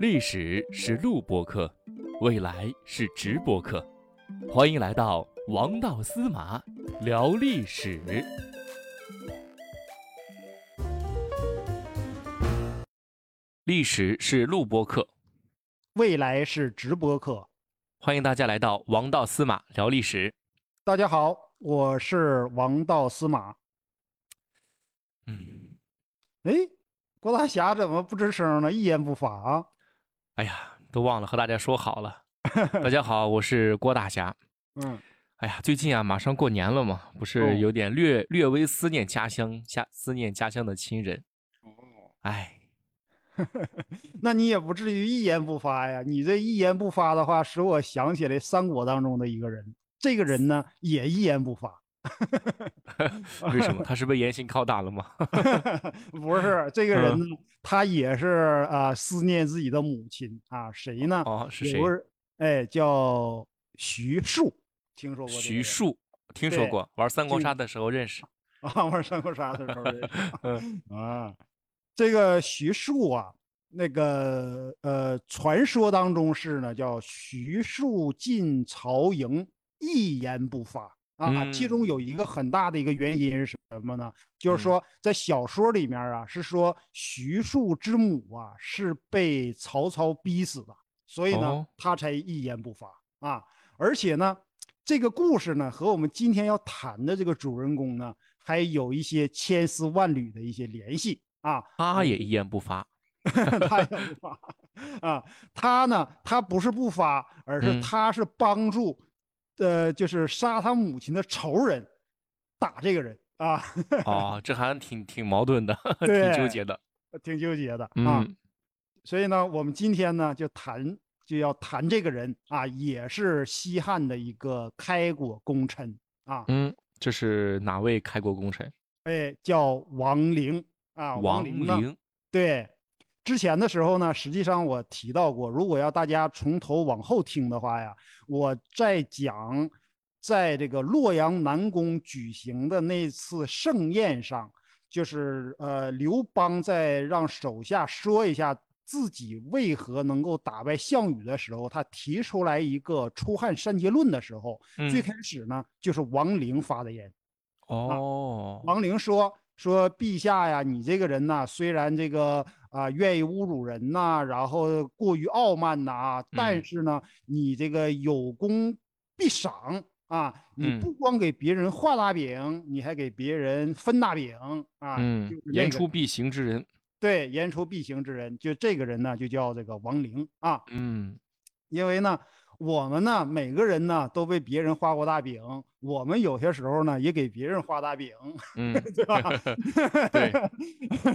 历史是录播课，未来是直播课，欢迎来到王道司马聊历史。历史是录播课，未来是直播课。欢迎大家来到王道司马聊历史。大家好，我是王道司马。嗯，哎，郭大侠怎么不吱声呢？一言不发啊！哎呀，都忘了和大家说好了。大 家好，我是郭大侠。嗯，哎呀，最近啊，马上过年了嘛，不哦是有点略略微思念家乡，家思念家乡的亲人。哦，哎，那你也不至于一言不发呀。你这一言不发的话，使我想起来三国当中的一个人。这个人呢，也一言不发。为什么？他是被严刑拷打了吗？不是这个人呢，他也是啊、思念自己的母亲啊。谁呢？哦，是谁有？个人哎，叫徐庶，听说过这个徐庶，听说过，玩三国杀的时候认识。啊，玩三国杀的时候认识嗯啊。这个徐庶啊，那个呃，传说当中是呢，叫徐庶进曹营，一言不发啊。其中嗯有一个很大的一个原因是什么呢？就是嗯说在小说里面啊，是说徐庶之母啊是被曹操逼死的，所以呢哦，他才一言不发啊。而且呢，这个故事呢和我们今天要谈的这个主人公呢，还有一些千丝万缕的一些联系啊。他也一言不发。他也不发啊，他呢，他不是不发，而是嗯他是帮助，呃，就是杀他母亲的仇人打这个人啊，哦，这还挺挺矛盾的，挺纠结的。挺纠结的啊。嗯所以呢，我们今天呢就谈就要谈这个人啊，也是西汉的一个开国功臣啊，嗯，这是哪位开国功臣？哎，叫王陵啊，王陵。对，之前的时候呢，实际上我提到过，如果要大家从头往后听的话呀，我在讲在这个洛阳南宫举行的那次盛宴上，就是呃，刘邦在让手下说一下自己为何能够打败项羽的时候，他提出来一个出汉三结论的时候，最嗯开始呢就是王陵发的言。哦，王陵说说陛下呀，你这个人呐，虽然这个啊、愿意侮辱人呐，然后过于傲慢呐，啊但嗯是呢，你这个有功必赏啊，你嗯不光给别人画大饼，你还给别人分大饼啊，言出必行之人。对言出必行之人，就这个人呢，就叫这个王陵啊，嗯因为呢。我们呢，每个人呢都被别人画过大饼，我们有些时候呢也给别人画大饼，嗯，对吧？对，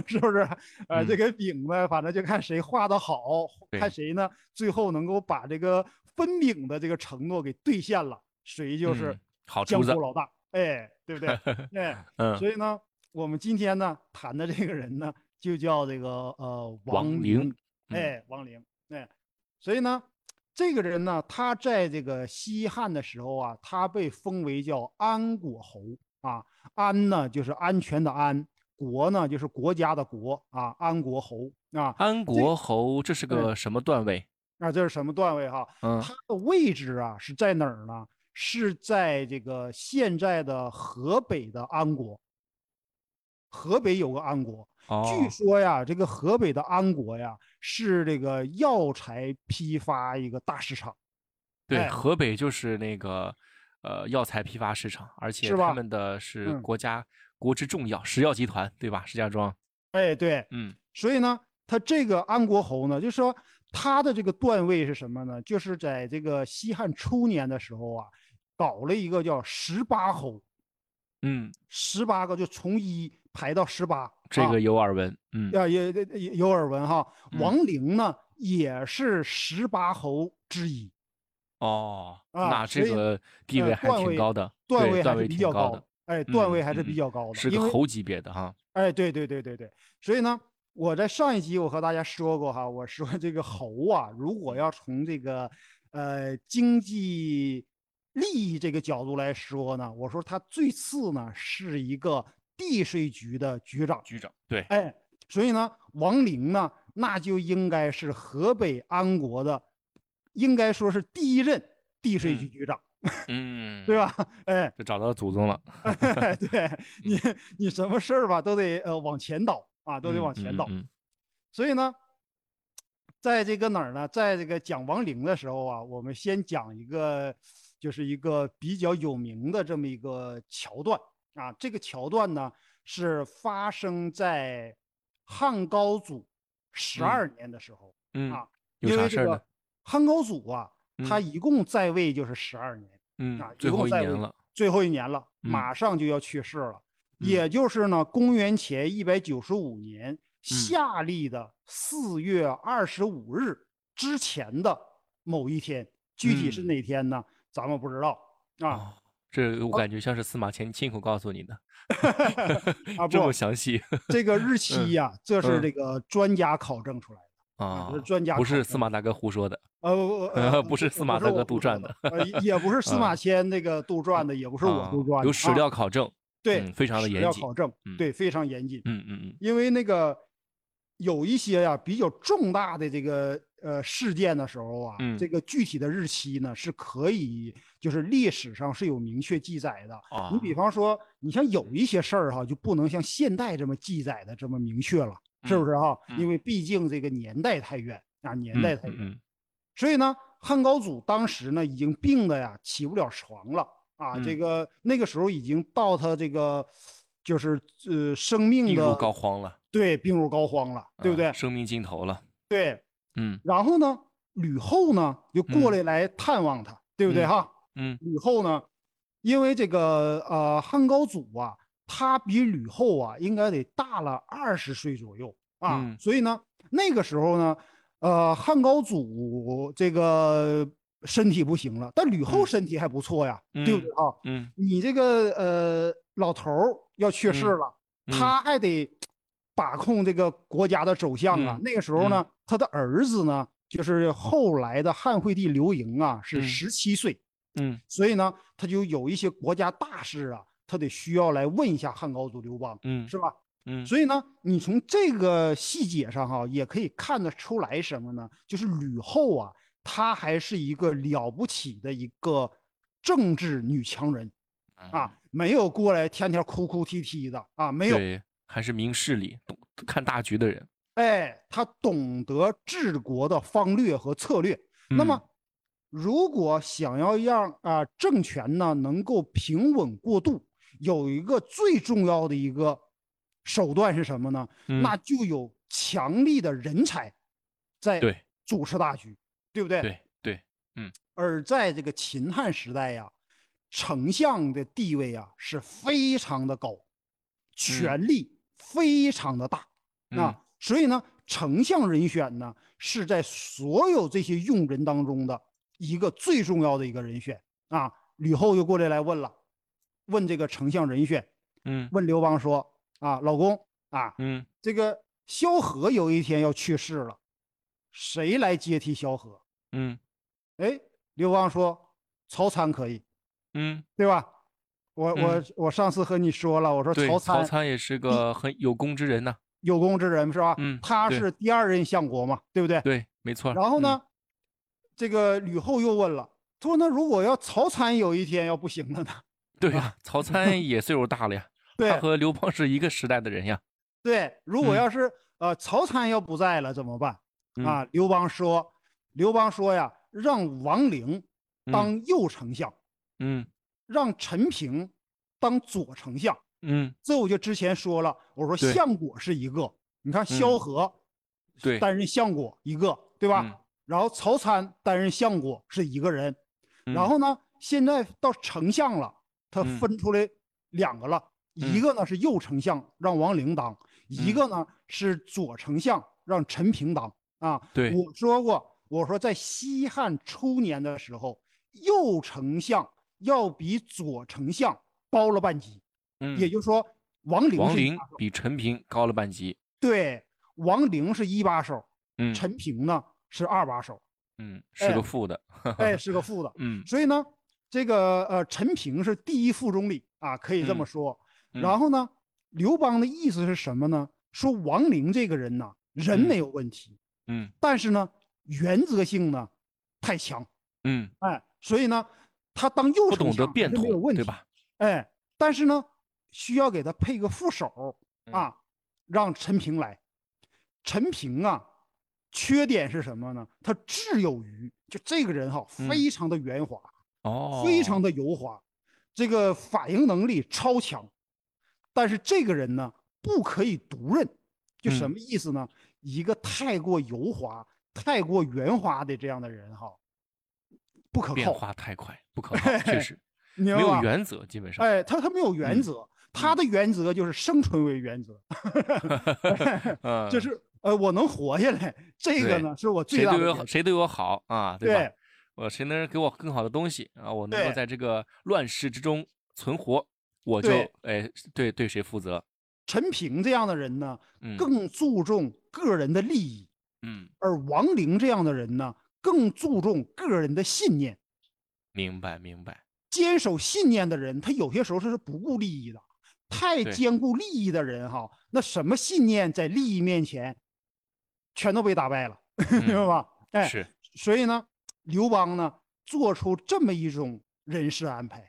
是不是？呃，这嗯个饼呢，反正就看谁画的好，看谁呢最后能够把这个分饼的这个承诺给兑现了，谁就是。江湖老大，哎，对不对？哎，嗯，所以呢，我们今天呢谈的这个人呢，就叫这个呃王陵陵，嗯哎，王陵，哎，所以呢，这个人呢，他在这个西汉的时候啊，他被封为叫安国侯啊，安呢就是安全的安，国呢就是国家的国啊，安国侯啊，安国侯这是个什么段位？啊，这是什么段位哈？嗯他的位置啊是在哪儿呢？是在这个现在的河北的安国。河北有个安国，据哦，说呀，这个河北的安国呀是这个药材批发一个大市场。对，哎河北就是那个呃药材批发市场，而且是他们的是嗯国家国之重药，石药集团对吧？石家庄。哎，对，嗯所以呢，他这个安国侯呢，就是说他的这个段位是什么呢？就是在这个西汉初年的时候啊，搞了一个叫十八侯，嗯，十八个就从一排到十八。啊这个有耳闻。嗯啊，也也也有耳闻哈。嗯王陵呢也是十八侯之一，哦，啊那这个地位还挺高的，对段段位还是比较高的，，哎，段位嗯还是比较高的，是因为个侯级别的哈。哎，对对对对对，所以呢，我在上一集我和大家说过哈，我说这个侯啊，如果要从这个呃经济利益这个角度来说呢，我说他最次呢是一个地税局的局长。局长，对，哎，所以呢，王陵呢那就应该是河北安国的，应该说是第一任地税局局长，嗯，对吧？哎，就找到祖宗了。对 你，你什么事儿吧，都得呃往前倒啊，都得往前倒。嗯嗯所以呢，在这个哪儿呢？在这个讲王陵的时候啊，我们先讲一个，就是一个比较有名的这么一个桥段啊。这个桥段呢是发生在汉高祖十二年的时候、嗯，啊，有因为这个啥事儿？汉高祖啊，他嗯一共在位就是十二年。嗯啊，最一共在位后一年了。最后一年了，嗯马上就要去世了。嗯也就是呢，公元前一百九十五年夏历的四月二十五日之前的某一天，具体是嗯哪天呢？咱们不知道啊哦，这我感觉像是司马迁亲口告诉你的，啊这么，详细这个日 期呀，这是嗯这个专家考证出来的，啊是专家不是司马大哥胡说的。呃呃呃，不是司马大哥杜撰的，呃也不是司马迁那个杜撰的，也不是我啊杜撰的，有史啊料考证。对嗯，非常的严谨料考证嗯，对，非常严谨。嗯嗯嗯因为那个有一些呀、比较重大的这个呃事件的时候啊，嗯。这个具体的日期呢是可以就是历史上是有明确记载的。啊，你比方说，你像有一些事儿哈，就不能像现代这么记载的这么明确了，是不是哈？嗯。因为毕竟这个年代太远啊，年嗯代太远。嗯所以呢，汉高祖当时呢已经病的呀起不了床了啊，嗯。这个那个时候已经到他这个就是呃生命的膏肓了，对病入膏肓了，对不对？啊生命尽头了。对。嗯然后呢，吕后呢就过嗯来来探望他，对不对嗯哈？嗯吕后呢，因为这个呃汉高祖啊，他比吕后啊应该得大了二十岁左右啊，嗯所以呢那个时候呢，呃汉高祖这个身体不行了，但吕后嗯身体还不错呀，对不对哈？嗯你这个呃老头儿要去世嗯了，嗯他还得把控这个国家的走向啊。嗯那个时候呢，他的儿子呢，就是后来的汉惠帝刘盈啊，是嗯十七岁，嗯所以呢，他就有一些国家大事啊，他得需要来问一下汉高祖刘邦，嗯是吧？嗯所以呢，你从这个细节上哈、也可以看得出来什么呢？就是吕后啊，她还是一个了不起的一个政治女强人啊，没有过来天天哭哭啼啼的啊，没有，对，还是明事理、懂看大局的人。哎，他懂得治国的方略和策略。那么嗯，如果想要让啊、政权呢能够平稳过渡，有一个最重要的一个手段是什么呢？嗯那就有强力的人才在对主持大局，对不对？对对，嗯而在这个秦汉时代呀，丞相的地位啊是非常的高，权力非常的大。嗯啊，所以呢，丞相人选呢是在所有这些用人当中的一个最重要的一个人选啊。吕后又过来来问了，问这个丞相人选，嗯问刘邦说啊，老公啊，嗯这个萧何有一天要去世了，谁来接替萧何？嗯哎，刘邦说曹参可以，嗯，对吧？我我嗯我上次和你说了，我说对，曹曹参参也是个很有功之人呐。有功之人是吧？嗯他是第二任相国嘛，对不对？对，没错。嗯？然后呢，这个吕后又问了，他说：“那如果要曹参有一天要不行了呢 对呀，曹参也岁数大了呀？”他和刘邦是一个时代的人呀。对，如果嗯要是呃曹参要不在了怎么办嗯啊？刘邦说，刘邦说呀，让王陵当右丞相，嗯让陈平当左丞相。嗯，这我就之前说了，我说相国是一个，你看萧嗯何对，担任相国一个，对吧？嗯。然后曹参担任相国是一个人，然嗯后呢，现在到丞相了，他嗯。分出来两个了，一嗯个呢是右丞相让王陵当，一嗯。个呢是左丞相让陈平当。啊。对。我说过，我说在西汉初年的时候，右丞相要比左丞相高了半级，嗯，也就是说王陵王陵比陈平高了半级。对，王陵是一把手，嗯陈平呢是二把手，嗯，是哎个副的。哎，是个副的。嗯所以呢，这个呃，陈平是第一副总理啊，可以这么嗯说。嗯然后呢，刘邦的意思是什么呢？说王陵这个人呢，人没有问题，嗯但是呢，原则性呢太强，嗯，哎，所以呢，他当右不懂得丞相变通没有问，题，对吧？哎，但是呢，需要给他配个副手嗯啊，让陈平来。陈平啊，缺点是什么呢？他智有余，就这个人哈，嗯非常的圆滑，哦，非常的油滑，这个反应能力超强。但是这个人呢，不可以独任，就什嗯么意思呢？一个太过油滑、太过圆滑的这样的人哈，不可变，化太快，不可靠，确实 没？有原则，基本上。哎，他他没有原嗯则，他的原则就是生存为原则，嗯，就是呃，我能活下来，这个呢是我最谁对我好，大的。谁对我好啊，对吧？对我谁能给我更好的东西啊？我能够在这个乱世之中存活，我就对哎对对谁负责？陈平这样的人呢，嗯更注重个人的利益，嗯，而王陵这样的人呢，更注重个人的信念。明白明白。坚守信念的人，他有些时候是不顾利益的。太对兼顾利益的人哈，那什么信念在利益面前，全都被打败了，明白嗯吧？哎，是，所以呢，刘邦呢做出这么一种人事安排，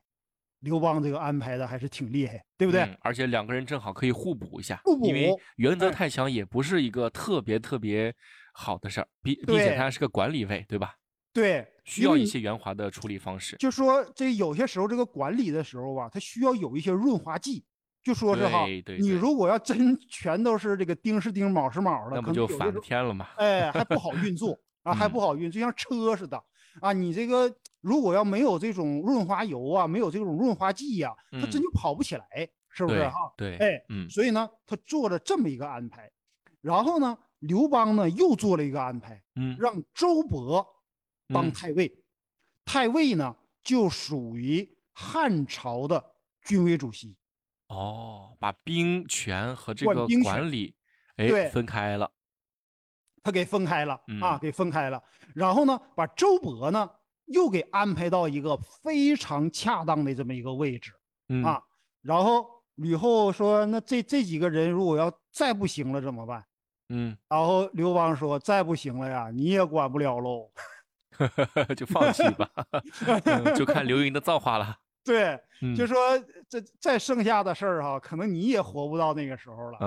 刘邦这个安排的还是挺厉害，对不对？嗯而且两个人正好可以互补一下，互因为补原则哎太强也不是一个特别特别好的事儿，并并且它是个管理位，对吧？对，需要一些圆滑的处理方式。就说这有些时候这个管理的时候吧，它需要有一些润滑剂。就说是哈你如果要真 全都是这个丁是丁，卯是卯的，那不就反天了吗？哎，还不好运作 啊，还不嗯好运，就像车似的啊。你这个如果要没有这种润滑油啊，没有这种润滑剂呀、它真嗯就跑不起来，是不是对哈？对，哎，嗯所以呢，他做了这么一个安排，然后呢，刘邦呢又做了一个安排，嗯让周勃当嗯太尉，太尉呢就属于汉朝的军委主席。哦，把兵权和这个管理哎对分开了。他给分开了啊，嗯给分开了。然后呢，把周勃呢又给安排到一个非常恰当的这么一个位置嗯啊。然后吕后说：“那这这几个人如果要再不行了怎么办嗯，？”然后刘邦说：“再不行了呀，你也管不了喽。就放弃吧，嗯就看刘云的造化了。”对，嗯，就说这再剩下的事儿哈，可能你也活不到那个时候了。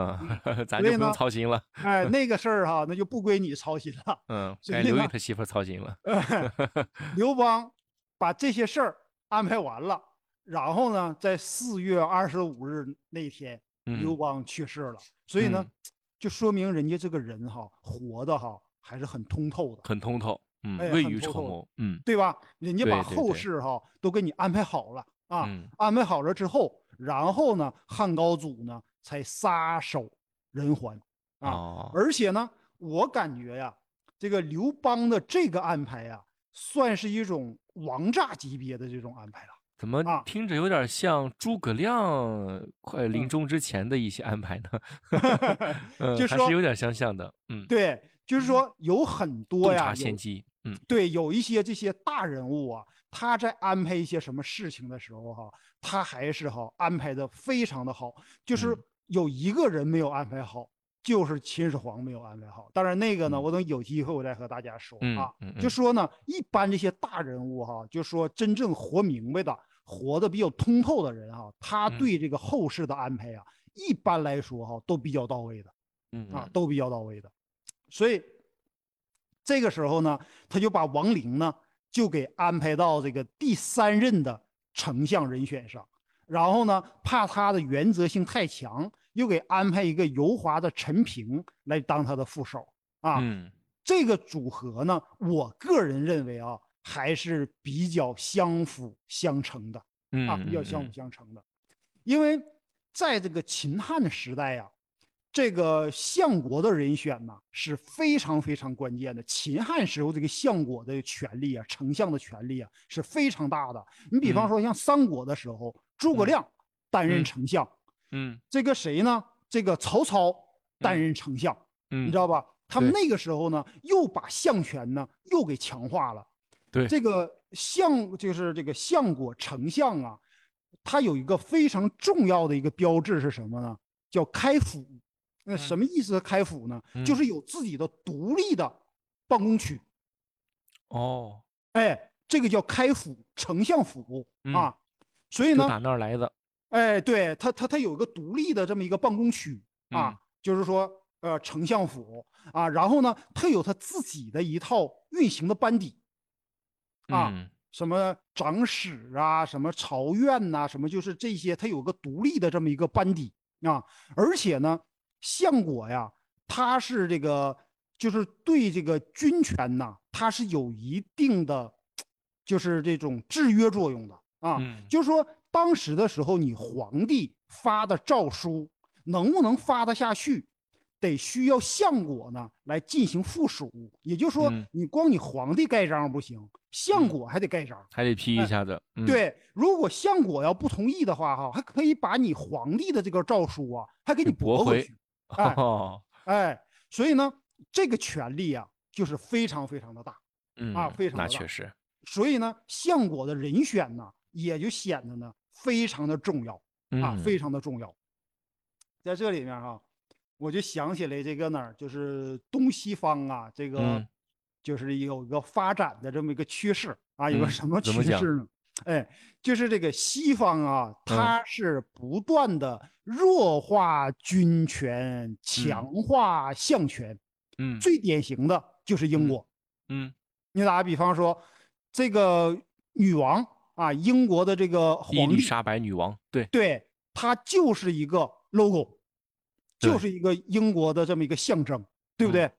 嗯，咱就不用操心了。哎，那个事儿哈，那就不归你操心了。嗯，该刘云他媳妇操心了。刘邦把这些事儿安排完了，然后呢，在四月二十五日那天，刘嗯邦去世了。所以呢嗯，就说明人家这个人哈，活的哈还是很通透的，很通透，嗯，哎未雨绸缪，嗯对吧？人家把后事哈都给你安排好了啊，嗯安排好了之后，然后呢，汉高祖呢才撒手人寰啊。哦，而且呢，我感觉呀，这个刘邦的这个安排呀，算是一种王炸级别的这种安排了。怎么啊听着有点像诸葛亮快临嗯终之前的一些安排呢？嗯，就说还是有点相像的。嗯，对，就是说有很多呀，机。嗯对，有一些这些大人物啊，他在安排一些什么事情的时候哈、他还是哈安排的非常的好。就是嗯有一个人没有安排好，就是秦始皇没有安排好。当然那个呢，嗯我等有机会我再和大家说嗯啊。嗯嗯就说呢，一般这些大人物哈、就说真正活明白的、活得比较通透的人哈、他嗯对这个后事的安排啊，一般来说哈、都比较到位的。嗯嗯，啊都比较到位的。所以这个时候呢，他就把王陵呢就给安排到这个第三任的丞相人选上，然后呢，怕他的原则性太强，又给安排一个油滑的陈平来当他的副手啊。嗯这个组合呢，我个人认为啊，还是比较相辅相成的。嗯啊，比较相嗯辅相成的。因为在这个秦汉的时代呀、这个相国的人选呢是非常非常关键的。秦汉时候这个相国的权力啊，丞相的权力啊是非常大的。你比方嗯说像三国的时候，诸葛嗯亮担任嗯丞相，嗯这个谁呢？这个曹操担任丞相，嗯，你知道吧？他们那个时候呢，又把相权呢又给强化了。对这个相就是这个相国丞相啊，它有一个非常重要的一个标志是什么呢？叫开府。那什么意思？开府呢，就嗯是有自己的独立的办公区。哦，哎，这个叫开府，丞相府嗯啊。所以呢，就打那儿来的。哎，对他，他他有一个独立的这么一个办公区啊，嗯就是说，呃，丞相府啊，然后呢，他有他自己的一套运行的班底啊，嗯什么长史啊，什么朝院呐、什么就是这些，他有个独立的这么一个班底啊，而且呢，相国呀，他是这个，就是对这个军权呐，他是有一定的，就是这种制约作用的啊。嗯就是说，当时的时候，你皇帝发的诏书能不能发得下去，得需要相国呢来进行附属。也就是说嗯，你光你皇帝盖章不行，相嗯国还得盖章。还得批一哎下子。嗯，对，如果相国要不同意的话，哈，还可以把你皇帝的这个诏书啊，还给你驳回去。哎哦，哎，所以呢，这个权力啊，就是非常非常的大。嗯啊非常的大那确实。所以呢，相国的人选呢，也就显得呢非常的重要。啊，嗯非常的重要。在这里面哈、我就想起来这个哪儿，就是东西方啊，这个嗯就是有一个发展的这么一个趋势啊，有个嗯什么趋势呢？哎，就是这个西方啊，它是不断的弱化军权，强化相权。嗯最典型的就是英嗯国。嗯，你打个比方说，这个女王啊，英国的这个皇帝，伊丽莎白女王，对，对，她就是一个 logo，就是一个英国的这么一个象征，对不嗯对？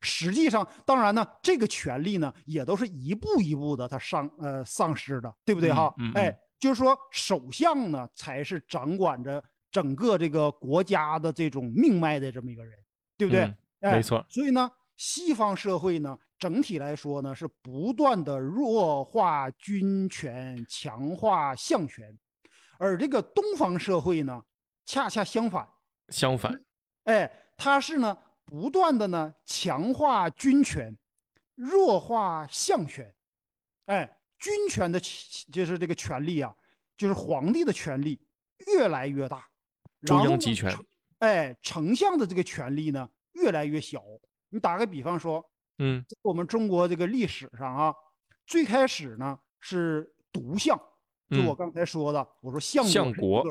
实际上，当然呢，这个权利呢，也都是一步一步的它丧呃丧失的，对不对嗯哈？哎就是说，首相呢才是掌管着整个这个国家的这种命脉的这么一个人，对不对？嗯哎没错所以呢，西方社会呢，整体来说呢，是不断的弱化军权，强化相权，而这个东方社会呢，恰恰相反，相反，哎，他是呢不断的呢强化军权，弱化相权，哎，军权的就是这个权力啊，就是皇帝的权力越来越大，中然后呢央集权丞哎，丞相的这个权力呢越来越小。你打个比方说，嗯我们中国这个历史上啊，最开始呢是独相，就我嗯刚才说的，我说相相国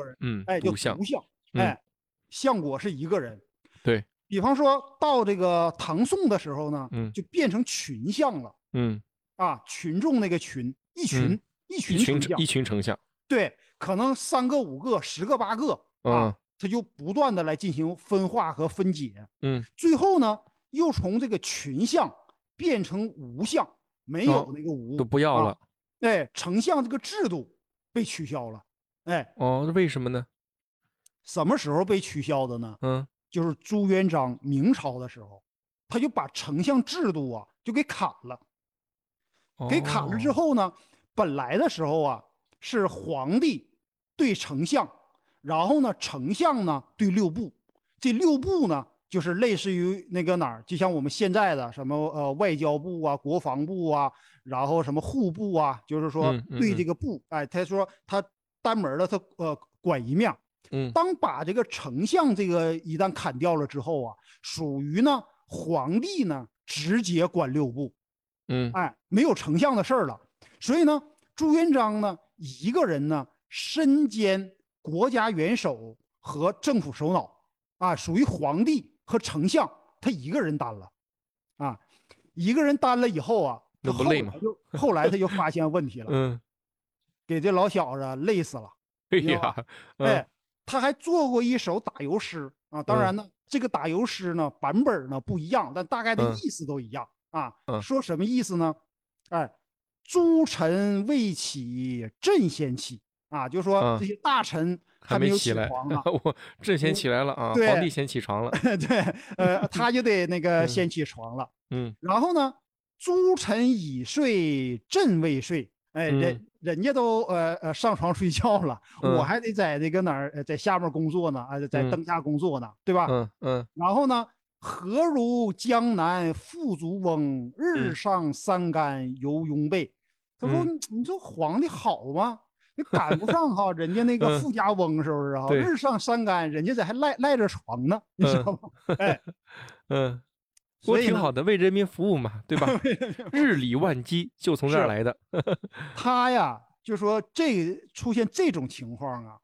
哎，叫独相独，相，嗯哎，相国是一个人。对，比方说到这个唐宋的时候呢，嗯。就变成群像了嗯，啊，群众那个群，一群、嗯一群一群丞相一，群丞相，对，可能三个、五个、十个、八个啊嗯，他就不断的来进行分化和分解，嗯，最后呢，又从这个群像变成无相，没有哦那个无，都不要啊了。哎，丞相这个制度被取消了，哎，哦，那为什么呢？什么时候被取消的呢？嗯，就是朱元璋明朝的时候，他就把丞相制度啊就给砍了。给砍了之哦，后呢，本来的时候啊是皇帝对丞相，然后呢丞相呢对六部，这六部呢就是类似于那个哪儿，就像我们现在的什么呃外交部啊、国防部啊，然后什么户部啊，就是说对嗯这个部，哎，他说他单门的他呃管一面儿。嗯当把这个丞相这个一旦砍掉了之后啊，属于呢皇帝呢直接管六部，嗯哎，没有丞相的事儿了。所以呢，朱元璋呢一个人呢身兼国家元首和政府首脑，啊，属于皇帝和丞相，他一个人担了，啊，一个人担了以后啊，那不累吗后来他就发现问题了，嗯，给这老小子累死了。哎呀，哎嗯，他还做过一首打油诗啊，当然呢，这个打油诗呢版本呢不一样，但大概的嗯意思都一样啊。嗯说什么意思呢？哎，诸臣未起，朕先起啊，就说嗯这些大臣还没有起来床呢，，我朕先起来了啊，对皇帝先起床了。对，呃，他就得那个嗯先起床了。嗯然后呢，诸臣已睡，朕未睡。哎，人人家都呃呃上床睡觉了，我嗯还得在那个哪儿呃在下面工作呢，啊，在嗯灯下工作呢，对吧？嗯嗯然后呢，何如江南富足翁，日嗯上三竿犹拥被。他说：“嗯你你说皇帝好吗？你赶不上哈人家那个嗯富家翁，是不是哈？对日上三竿，人家在还赖赖着床呢，你知道吗？哎，嗯，所以挺好的，为人民服务嘛，对吧？日理万机就从这儿来的。他呀，就说这出现这种情况啊，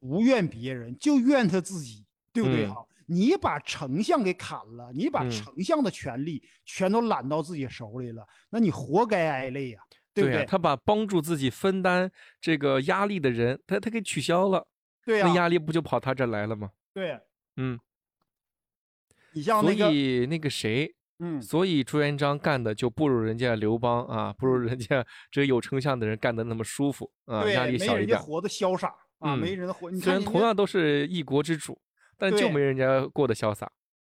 不怨别人，就怨他自己，对不对嗯？你把丞相给砍了，你把嗯丞相的权利全都揽到自己手里了，那你活该挨累呀、对不呀、对？他把帮助自己分担这个压力的人，他他给取消了，对呀、那压力不就跑他这儿来了吗？对，嗯，所你像那个，以那个谁，嗯，所以朱元璋干的就不如人家刘邦啊，不如人家这个有丞相的人干的那么舒服啊，压力小一点。没人家活得潇洒啊，嗯没人活。你虽然看，同样都是一国之主，但就没人家过得潇洒。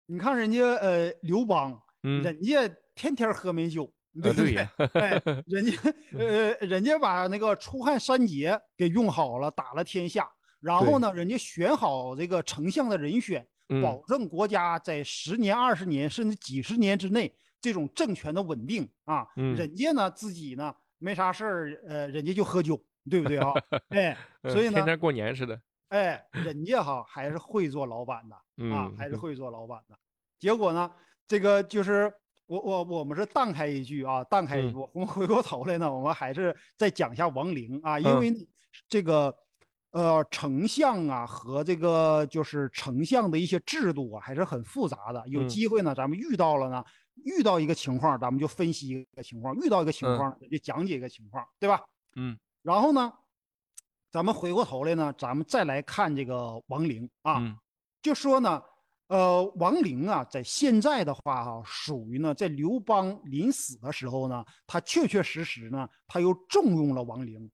你看人家呃刘邦，嗯，人家天天喝美酒，对不对？啊对呀，哎，人家 呃，人家把那个出汉三杰给用好了，打了天下。然后呢，人家选好这个丞相的人选，嗯保证国家在十年、二十年甚至几十年之内这种政权的稳定啊。嗯人家呢自己呢没啥事儿，呃，人家就喝酒，对不对啊？哎，嗯所以呢天，天过年似的。哎，人家哈还是会做老板的。啊嗯，，还是会做老板的。结果呢，这个就是我我我们是荡开一句啊，荡开一嗯句，我们回过头来呢，我们还是再讲一下王陵啊，因嗯为呢这个呃丞相啊和这个就是丞相的一些制度啊还是很复杂的。有嗯机会呢，咱们遇到了呢，遇到一个情况，咱们就分析一个情况；遇到一个情嗯况，就讲解一个情况，对吧？嗯然后呢，咱们回过头来呢，咱们再来看这个王陵啊。嗯就说呢，呃，王陵啊，在现在的话哈、属于呢，在刘邦临死的时候呢，他确确实实呢，他又重用了王陵，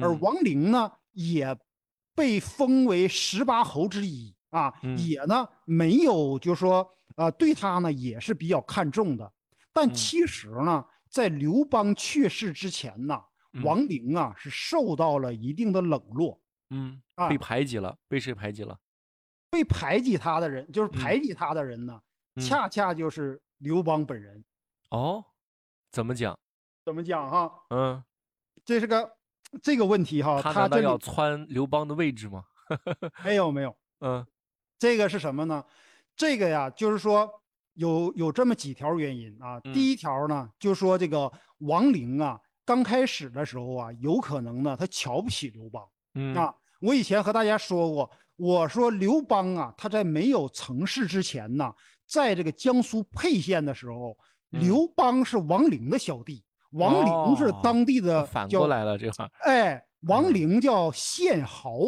而嗯王陵呢，也被封为十八侯之一啊，嗯也呢没有就说呃，对他呢也是比较看重的，但嗯其实呢，在刘邦去世之前呢，嗯王陵啊是受到了一定的冷落。嗯，啊被排挤了，被谁排挤了？被排挤他的人，就是嗯排挤他的人呢，嗯恰恰就是刘邦本人。哦，怎么讲？怎么讲哈？嗯，这是个这个问题哈，他他这里难道要窜刘邦的位置吗？没有没有，嗯这个是什么呢？这个呀，就是说有有这么几条原因啊。嗯第一条呢，就说这个王陵啊，刚开始的时候啊，有可能呢，他瞧不起刘邦嗯啊。我以前和大家说过，我说刘邦啊，他在没有成事之前呢，在这个江苏沛县的时候，嗯刘邦是王陵的小弟，王陵是哦当地的叫反过来了，这话。哎，王嗯陵叫县豪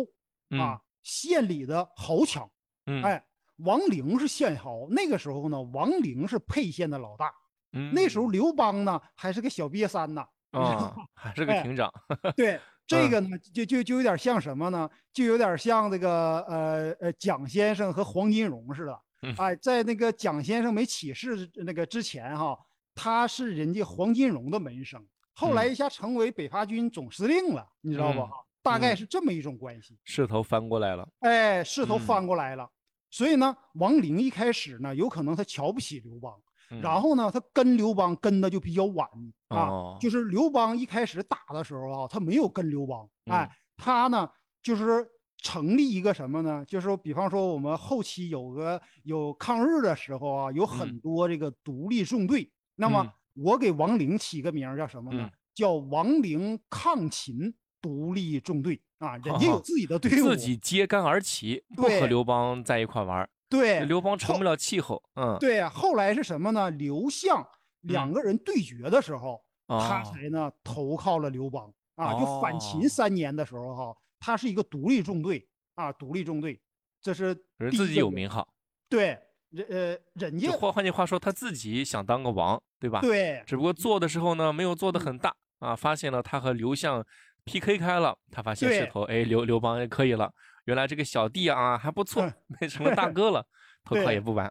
嗯啊，县里的豪强。嗯，哎，王陵是县豪，那个时候呢，王陵是沛县的老大。嗯，那时候刘邦呢还是个小瘪三呢。啊，还是个哎亭长。对，这嗯个呢，就就就有点像什么呢？就有点像这个呃呃蒋先生和黄金荣似的嗯。哎，在那个蒋先生没起事那个之前哈，他是人家黄金荣的门生，后来嗯一下成为北伐军总司令了，你知道吧？嗯大概嗯是这么一种关系。势头翻过来了。哎，势头嗯翻过来了。所以呢，王陵一开始呢，有可能他瞧不起刘邦，嗯然后呢，他跟刘邦跟的就比较晚啊。哦就是刘邦一开始打的时候啊，他没有跟刘邦，哎嗯，他呢就是成立一个什么呢？就是说，比方说我们后期有个有抗日的时候啊，有很嗯多这个独立纵队。那么嗯我给王陵起个名叫什么呢嗯？叫王陵抗秦独立纵队啊，人家有哦自己的队伍，自己揭竿而起，不和刘邦在一块玩。对刘邦成不了气候。嗯，对呀、后来是什么呢？刘项两嗯个人对决的时候，他哦才呢投靠了刘邦啊。就反哦秦三年的时候哈，他是一个独立纵队啊，独立纵队，这是自己。有名号。对，人呃，人家换换句话说，他自己想当个王，对吧？。对只不过做的时候呢，没有做的嗯很大啊，发现了他和刘项 PK 开了，他发现势头，哎，刘刘邦也可以了。原来这个小弟啊还不错，成了大哥了，投靠也不晚。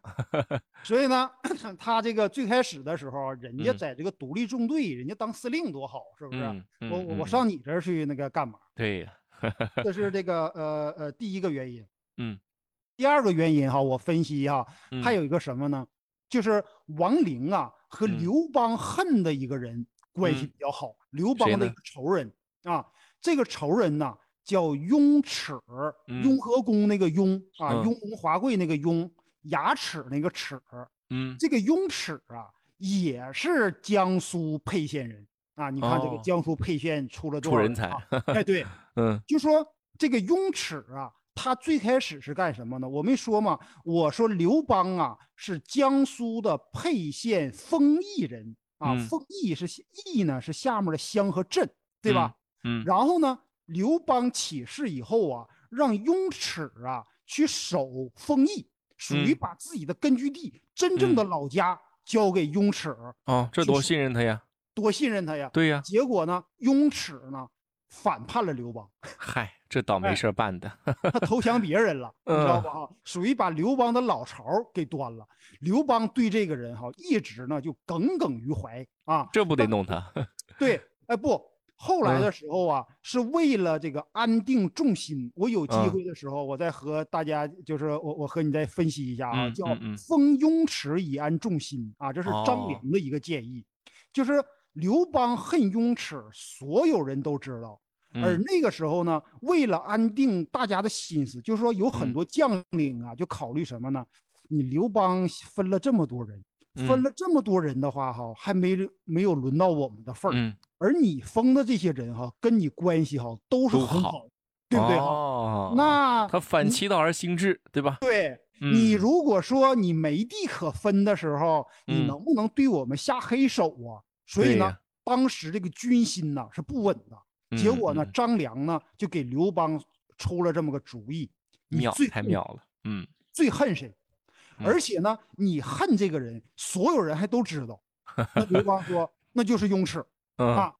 所以呢，他这个最开始的时候，人家嗯在这个独立纵队，人家当司令多好，是不是？嗯，我我上你这儿去那个干嘛？对，这是这个呃呃第一个原因。嗯，第二个原因哈，我分析哈，还嗯有一个什么呢？就是王陵啊和嗯刘邦恨的一个人关系嗯比较好，刘邦的一个仇人啊，这个仇人呢叫雍齿，嗯雍和宫那个雍啊，嗯雍容华贵那个雍，牙齿那个齿。嗯这个雍齿啊，也是江苏沛县人啊。你看这个哦江苏沛县出了多少人才？哎，对，嗯就说这个雍齿啊，他最开始是干什么呢？我没说嘛，我说刘邦啊是江苏的沛县丰邑人啊，嗯丰邑是邑呢是下面的乡和镇，对吧？嗯然后呢，刘邦起事以后啊，让雍齿啊去守丰邑，属于嗯把自己的根据地、真正的老家交给雍齿，哦，这多信任他呀！多信任他呀。对呀，结果呢，雍齿呢反叛了刘邦，嗨，这倒霉哎事儿办的。他投降别人了，你知道嗯吧？哈，属于把刘邦的老巢给端了。刘邦对这个人哈一直呢就耿耿于怀啊。这不得弄他？对，哎不，后来嗯的时候啊，是为了这个安定众心。我有机嗯会的时候，我再和大家就是我我和你再分析一下啊，叫封雍齿以安众心啊，这是张哦良的一个建议，就是刘邦恨雍齿，所有人都知道。而嗯那个时候呢，为了安定大家的心思，就是说有很嗯多将领啊，就考虑什么呢？你刘邦分了这么多人，分嗯了这么多人的话，哈，还没没有轮到我们的份而你封的这些人哈，跟你关系哈都是很好，对不对那他反其道而行之，对吧？对你嗯如果说你没地可分的时候，你嗯能不能对我们下黑手啊？所以呢，当时这个军心呐是不稳的。结嗯果呢，嗯张良呢就给刘邦出了这么个主意，你最太妙了。嗯，最恨谁？嗯而且呢，你恨这个人，所有人还都知道。那刘邦说，那就是雍齿 嗯啊。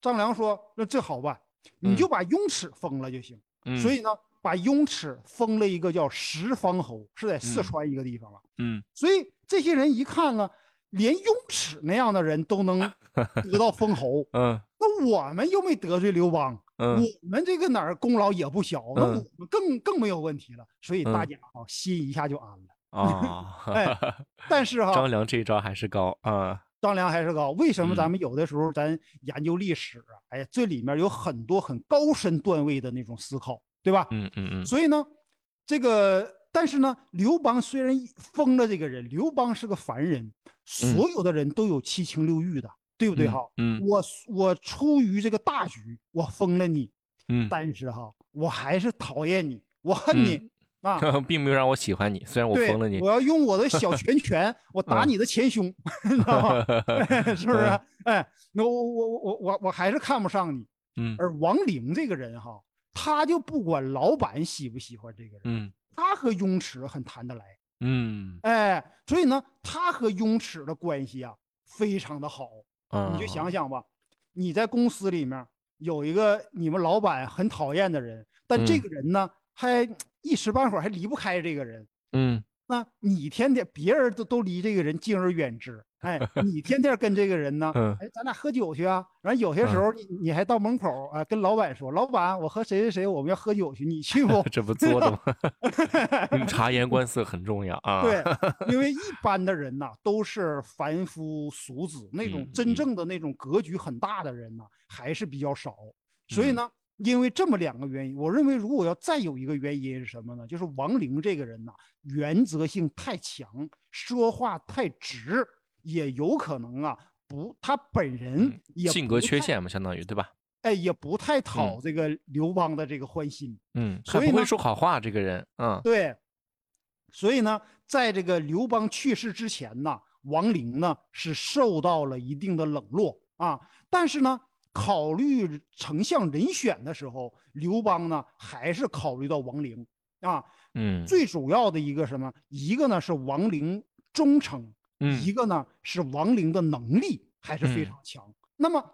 张良说，那这好办，你嗯就把雍齿封了就行。嗯，所以呢，把雍齿封了一个叫十方侯，是在四嗯川一个地方了。嗯所以这些人一看呢，连雍齿那样的人都能 得到封侯，嗯那我们又没得罪刘邦，嗯我们这个哪儿功劳也不小，那我嗯们更更没有问题了。所以大嗯家啊，心一下就安了。啊，哎但是哈，张良这一招还是高啊。张良还是高。为什么咱嗯们有的时候咱研究历史啊？哎呀，这里面有很多很高深段位的那种思考，对吧？嗯嗯嗯所以呢，这个但是呢，刘邦虽然封了这个人，刘邦是个凡人，所有的人都有七情六欲的，对不对嗯哈？嗯我我出于这个大局，我封了你，嗯但是哈，我还是讨厌你，我恨你、啊。嗯，并没有让我喜欢你，虽然我，封了你我。要用我的小 拳拳，我打嗯你的前胸，你知道吗？是不是？哎，那我我我我我我还是看不上你。嗯而王陵这个人哈，他就不管老板喜不喜欢这个人，嗯他和雍齿很谈得来，嗯哎，所以呢，他和雍齿的关系啊非常的好。啊，你就想想吧，你在公司里面有一个你们老板很讨厌的人，但这嗯个人呢，还一时半会儿还离不开这个人。嗯那你天天别人都都离这个人敬而远之，哎，你天天跟这个人呢，嗯哎，咱俩喝酒去啊。然后有些时候你你还到门口啊，跟老板说，老板，我和谁谁谁我们要喝酒去，你去不？这不作的吗？嗯 察言观色很重要啊。对，因为一般的人呐，都是凡夫俗子，那种真正的那种格局很大的人呐，还是比较少。所以嗯呢，因为这么两个原因，我认为如果要再有一个原因是什么呢？就是王玲这个人呐，原则性太强，说话太直，也有可能啊，不，他本人性格，缺陷嘛，相当于对吧？哎，也不太讨这个刘邦的这个欢心。嗯，所以不会说好话，这个人，嗯对，所以呢，在这个刘邦去世之前呢，王陵呢是受到了一定的冷落啊。但是呢，考虑丞相人选的时候，刘邦呢还是考虑到王陵啊。嗯最主要的一个什么？一个呢是王陵忠诚，一嗯个呢是王陵的能力还是非嗯常强。那么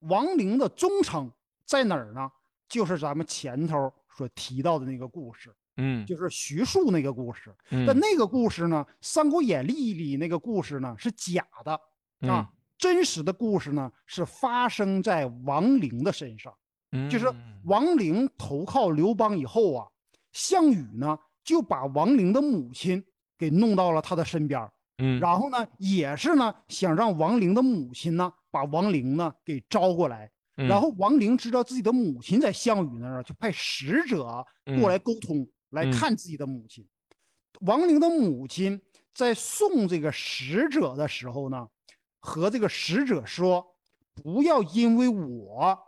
王陵的忠诚在哪儿呢？就是咱们前头所提到的那个故事。嗯就是徐庶那个故事。嗯，但那个故事呢，《三国演义》里那个故事呢是假的啊，真实的故事呢是发生在王陵的身上。嗯，就是嗯王陵投靠刘邦以后啊，项羽呢就把王陵的母亲给弄到了他的身边儿，嗯，然后呢也是呢想让王陵的母亲呢把王陵呢给招过来。嗯然后王陵知道自己的母亲在项羽那儿，就派使者过来沟通，来嗯看自己的母亲。王陵的母亲在送这个使者的时候呢，和这个使者说：“不要因为我，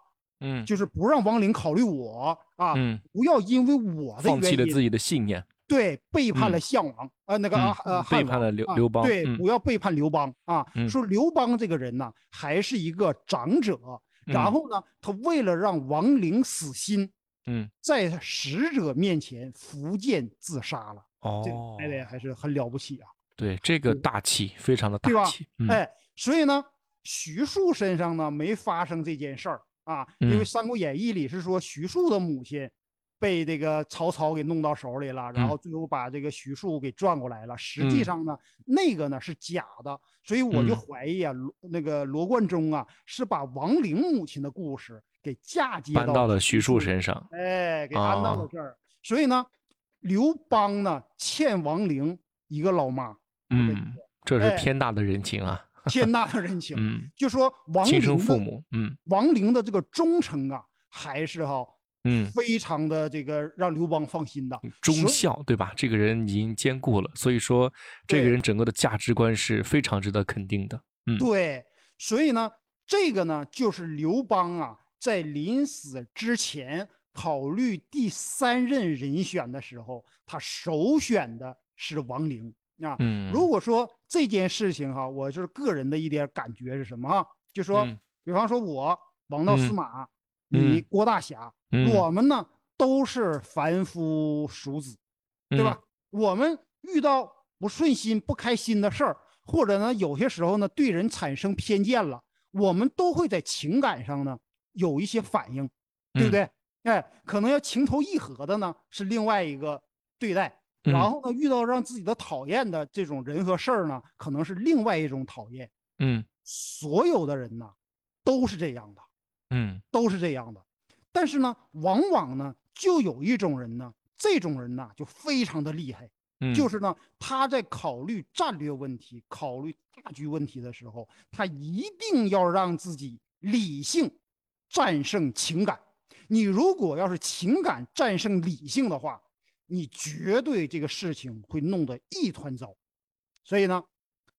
嗯就是不让王陵考虑我啊，嗯，不要因为我的放弃原因了自己的信念。对，背叛了嗯项王，呃，那个啊呃，嗯背叛了刘啊刘邦对，嗯不要背叛刘邦啊。嗯说刘邦这个人呢，还是一个长者，然嗯后呢，他为了让王陵死心，嗯，在使者面前伏剑自杀了。这个哦，哎对，还是很了不起啊。对，这个大气，非常的大气。嗯哎，所以呢，徐庶身上呢没发生这件事儿啊，因为嗯《三国演义》里是说徐庶的母亲被这个曹操给弄到手里了，然嗯后最后把这个徐庶给转过来了。实际嗯上呢，那个呢是假的，所以我就嗯怀疑啊，罗那个罗贯中啊是把王陵母亲的故事给嫁接搬到了徐庶庶身上。哎，给安到啊了这儿。所以呢，刘邦呢欠王陵一个老妈，嗯，这哎是天大的人情啊。天大的人情。嗯，就说王陵的父母。嗯王陵的这个忠诚啊，还是哈嗯，非常的这个让刘邦放心的。忠孝，对吧？这个人已经兼顾了，所以说这个人整个的价值观是非常值得肯定的。嗯对，所以呢，这个呢，就是刘邦啊，在临死之前考虑第三任人选的时候，他首选的是王陵啊。嗯，如果说这件事情哈，我就是个人的一点感觉是什么哈？就说，嗯比方说我王道司嗯马，嗯你郭大侠，嗯我们呢都是凡夫俗子，对吧？我们遇到不顺心、不开心的事儿，或者呢有些时候呢对人产生偏见了，我们都会在情感上呢有一些反应，对不嗯对？哎，可能要情投意合的呢是另外一个对待，然嗯后呢遇到让自己的讨厌的这种人和事儿呢，可能是另外一种讨厌。嗯所有的人呢都是这样的。嗯都是这样的。但是呢，往往呢，就有一种人呢，这种人呢就非常的厉害，嗯，就是呢，他在考虑战略问题、考虑大局问题的时候，他一定要让自己理性战胜情感。你如果要是情感战胜理性的话，你绝对这个事情会弄得一团糟。所以呢，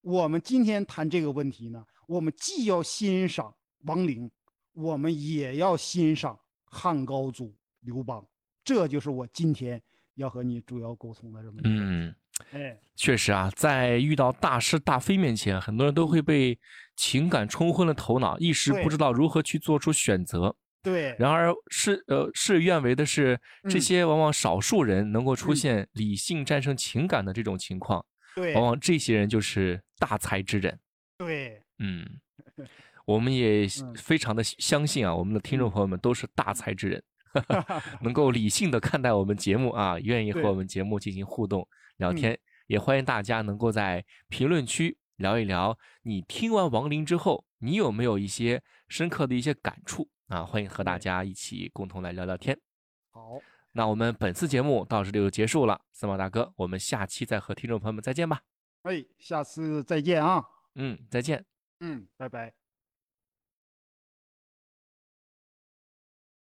我们今天谈这个问题呢，我们既要欣赏王陵，我们也要欣赏汉高祖刘邦。这就是我今天要和你主要沟通的这么一个。嗯。哎，确实啊，在遇到大是大非面前，很多人都会被情感冲昏了头脑，一时不知道如何去做出选择。对，然而事呃事与愿违的是，这嗯些往往少数人能够出嗯现理性战胜情感的这种情况，对往，往这些人就是大才之人。对，嗯，我们也嗯非常的相信啊，我们的听众朋友们都是大才之人，能够理性的看待我们节目啊，愿意和我们节目进行互动聊嗯天，也欢迎大家能够在评论区聊一聊，你听完亡灵之后，你有没有一些深刻的一些感触啊？欢迎和大家一起共同来聊聊天。好，那我们本次节目到这里就结束了，司马大哥，我们下期再和听众朋友们再见吧。哎，下次再见啊。嗯，再见。嗯，拜拜。